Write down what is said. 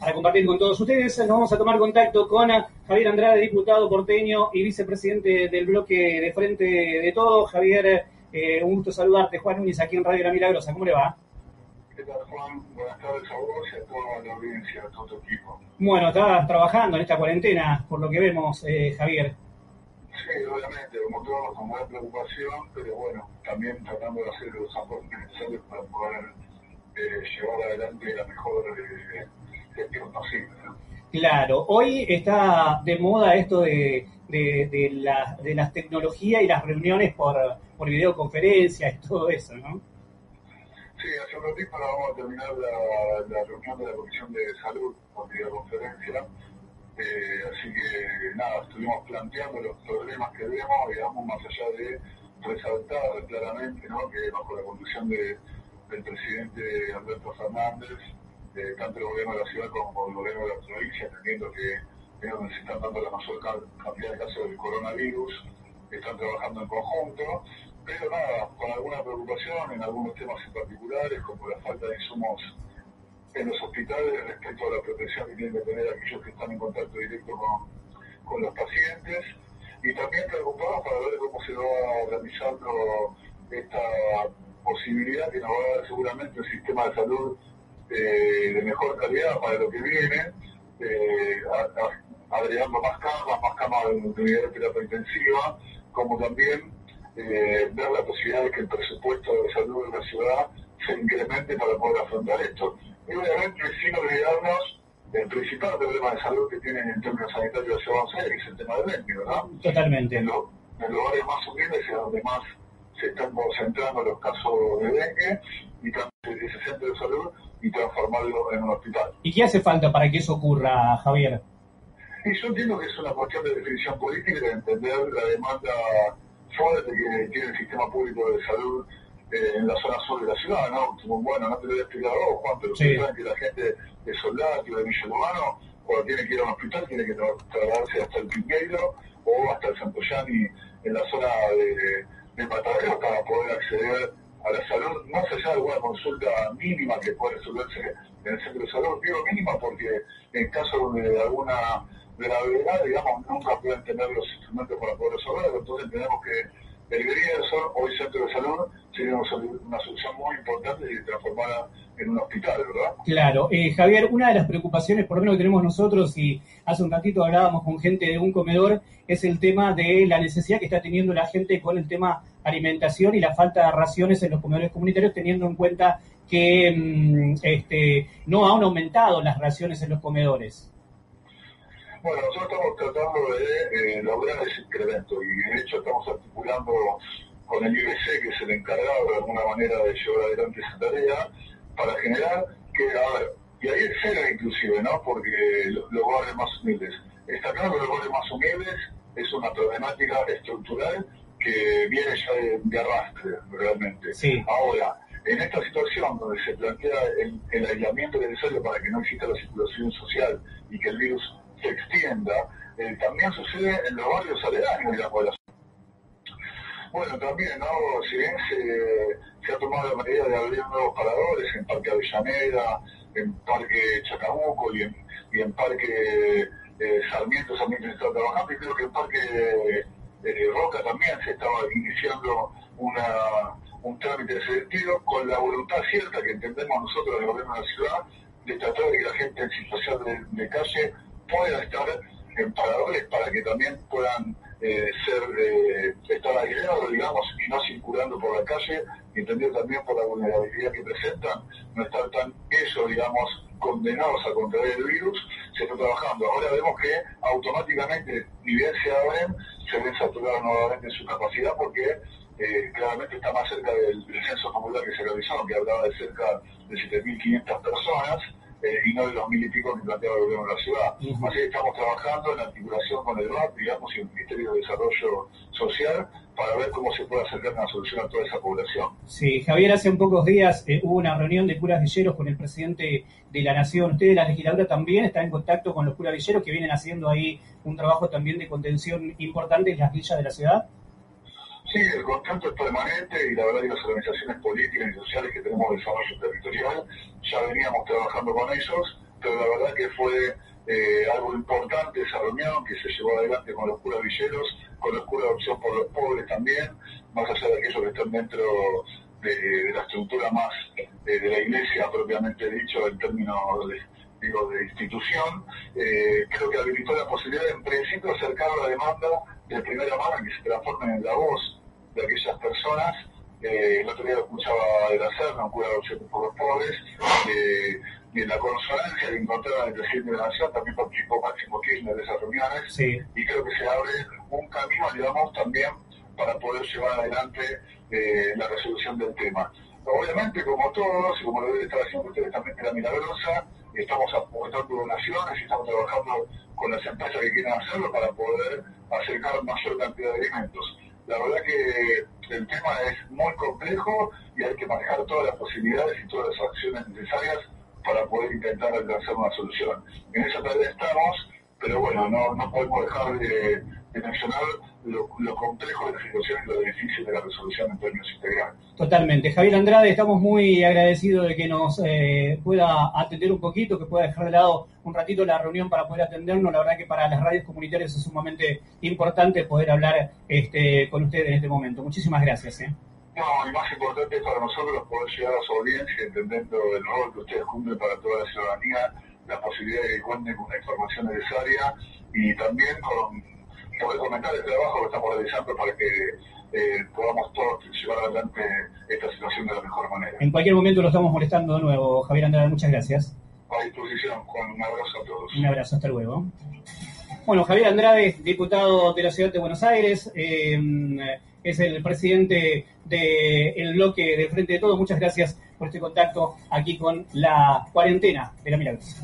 para compartir con todos ustedes. Nos vamos a tomar contacto con Javier Andrade, diputado porteño y vicepresidente del bloque de Frente de Todo. Javier, eh, un gusto saludarte. Juan Núñez, aquí en Radio La Milagrosa. ¿Cómo le va? ¿Qué tal, Juan? Buenas tardes a vos y a toda la audiencia, a todo tu equipo. Bueno, estás trabajando en esta cuarentena, por lo que vemos, eh, Javier. Sí, obviamente, como todos, con buena preocupación, pero bueno, también tratando de hacer los aportes necesarios para poder eh, llevar adelante la mejor Claro, hoy está de moda esto de, de, de, de las tecnologías y las reuniones por, por videoconferencia y todo eso, ¿no? Sí, hace un ratito vamos a terminar la, reunión de la Comisión de Salud por videoconferencia. Eh, así que nada, estuvimos planteando los problemas que vemos, digamos, más allá de resaltar claramente ¿no? que bajo la conducción de, del presidente Alberto Fernández, eh, tanto el gobierno de la ciudad como el gobierno de la provincia, entendiendo que es donde se están dando la mayor cantidad de casos del coronavirus, están trabajando en conjunto, pero nada, con alguna preocupación en algunos temas en particulares, como la falta de insumos en los hospitales respecto a la protección que tienen que tener aquellos que están en contacto directo con, con los pacientes y también preocupados para ver cómo se va realizando esta posibilidad que nos va a dar seguramente un sistema de salud eh, de mejor calidad para lo que viene, eh, a, a, agregando más camas, más camas de, unidad de terapia intensiva, como también eh, ver la posibilidad de que el presupuesto de salud de la ciudad se incremente para poder afrontar esto. Y obviamente sin olvidarnos del principal problema de salud que tienen en términos sanitarios de que es el tema del dengue, ¿verdad? Totalmente. En, lo, en los lugares más humildes es donde más se están concentrando los casos de dengue y también ese centro de salud y transformarlo en un hospital. ¿Y qué hace falta para que eso ocurra, Javier? Y yo entiendo que es una cuestión de definición política de entender la demanda fuerte que tiene el sistema público de salud eh, en la zona sur de la ciudad, ¿no? Bueno, no te lo voy a explicar a vos, Juan, pero Sí. ustedes saben que la gente de Soldati o de Villa Urbano, cuando tiene que ir a un hospital, tiene que tra- trasladarse hasta el Pingueiro o hasta el Santoyani en la zona de, de Matadero para poder acceder a la salud, más allá de alguna consulta mínima que puede resolverse en el centro de salud. Digo mínima porque en caso de alguna gravedad, digamos, nunca pueden tener los instrumentos para poder resolverlo. Entonces tenemos que el Grierson, hoy centro de salud, sería una, solu- una solución muy importante y transformada en un hospital, ¿verdad? Claro, eh, Javier, una de las preocupaciones, por lo menos que tenemos nosotros, y hace un ratito hablábamos con gente de un comedor, es el tema de la necesidad que está teniendo la gente con el tema alimentación y la falta de raciones en los comedores comunitarios, teniendo en cuenta que mm, este, no han aumentado las raciones en los comedores. Bueno, nosotros estamos tratando de eh, lograr ese incremento y de hecho estamos articulando con el IBC, que es el encargado de alguna manera de llevar adelante esa tarea, para generar que, a ver, y ahí excede inclusive, ¿no? Porque lo- los barrios más humildes. Está claro que los barrios más humildes es una problemática estructural que viene ya de, de arrastre, realmente. Sí. Ahora, en esta situación donde se plantea el, el aislamiento necesario para que no exista la circulación social y que el virus se extienda, eh, también sucede en los barrios aledaños de la población. Bueno, también, ¿no? Si bien se, ha tomado la medida de abrir nuevos paradores en Parque Avellaneda, en Parque Chacabuco y en, Parque eh, Sarmiento, Sarmiento se está trabajando, y creo que en Parque eh, Roca también se estaba iniciando una, un trámite de ese sentido, con la voluntad cierta que entendemos nosotros del gobierno de la ciudad, de tratar de que la gente en situación de calle pueda estar en paradores para que también puedan eh, ser eh, estar aislados, digamos, y no circulando por la calle, entendido también por la vulnerabilidad que presentan, no estar tan eso, digamos, condenados a contraer el virus, se está trabajando. Ahora vemos que automáticamente, ni bien se abren, se ven saturados nuevamente en su capacidad porque eh, claramente está más cerca del, del censo popular que se realizó, que hablaba de cerca de 7.500 personas, eh, y no de los mil y pico que planteaba el gobierno de la ciudad. Así que estamos trabajando en articulación con el BAP, digamos, y el Ministerio de Desarrollo Social para ver cómo se puede acercar una solución a toda esa población. Sí, Javier, hace un pocos días eh, hubo una reunión de curas villeros con el presidente de la Nación. Usted de la legislatura también está en contacto con los curas villeros que vienen haciendo ahí un trabajo también de contención importante en las villas de la ciudad. Sí, el contacto es permanente y la verdad que las organizaciones políticas y sociales que tenemos de desarrollo territorial ya veníamos trabajando con ellos pero la verdad que fue eh, algo importante esa reunión que se llevó adelante con los curas villeros, con los curas de opción por los pobres también, más allá de aquellos que están dentro de, la estructura más de la iglesia propiamente dicho en términos de, digo, de institución, eh, creo que habilitó la posibilidad de, en principio, acercar la demanda de primera mano que se transforme en la voz de aquellas personas. Eh, el otro día lo escuchaba de la un cura de por los pobres, eh, y en la consonancia que encontraba el presidente de la Nación también participó Máximo Kirchner de esas reuniones, y creo que se abre un camino, digamos, también para poder llevar adelante eh, la resolución del tema. Obviamente, como todos, y como lo debe estar haciendo ustedes también de la Milagrosa, estamos aportando donaciones y estamos trabajando con las empresas que quieran hacerlo para poder acercar mayor cantidad de alimentos. La verdad que el tema es muy complejo y hay que manejar todas las posibilidades y todas las acciones necesarias para poder intentar alcanzar una solución. En esa tarea estamos, pero bueno, no, no podemos dejar de, mencionar lo, complejo de la situación y lo difícil de la resolución en términos integrales. Totalmente. Javier Andrade, estamos muy agradecidos de que nos eh, pueda atender un poquito, que pueda dejar de lado un ratito la reunión para poder atendernos. La verdad que para las radios comunitarias es sumamente importante poder hablar este, con ustedes en este momento. Muchísimas gracias. ¿eh? No, y más importante para nosotros poder llegar a su audiencia, entendiendo el rol que ustedes cumplen para toda la ciudadanía, la posibilidad de que cuenten con la información necesaria y también con poder comentar el trabajo que estamos realizando para que eh, podamos todos llevar adelante esta situación de la mejor manera. En cualquier momento lo estamos molestando de nuevo. Javier Andrade, muchas gracias. A disposición, Juan. Un abrazo a todos. Un abrazo, hasta luego. Bueno, Javier Andrade, diputado de la Ciudad de Buenos Aires, eh, es el presidente del bloque del Frente de Todo. Muchas gracias por este contacto aquí con la cuarentena de la Milagros.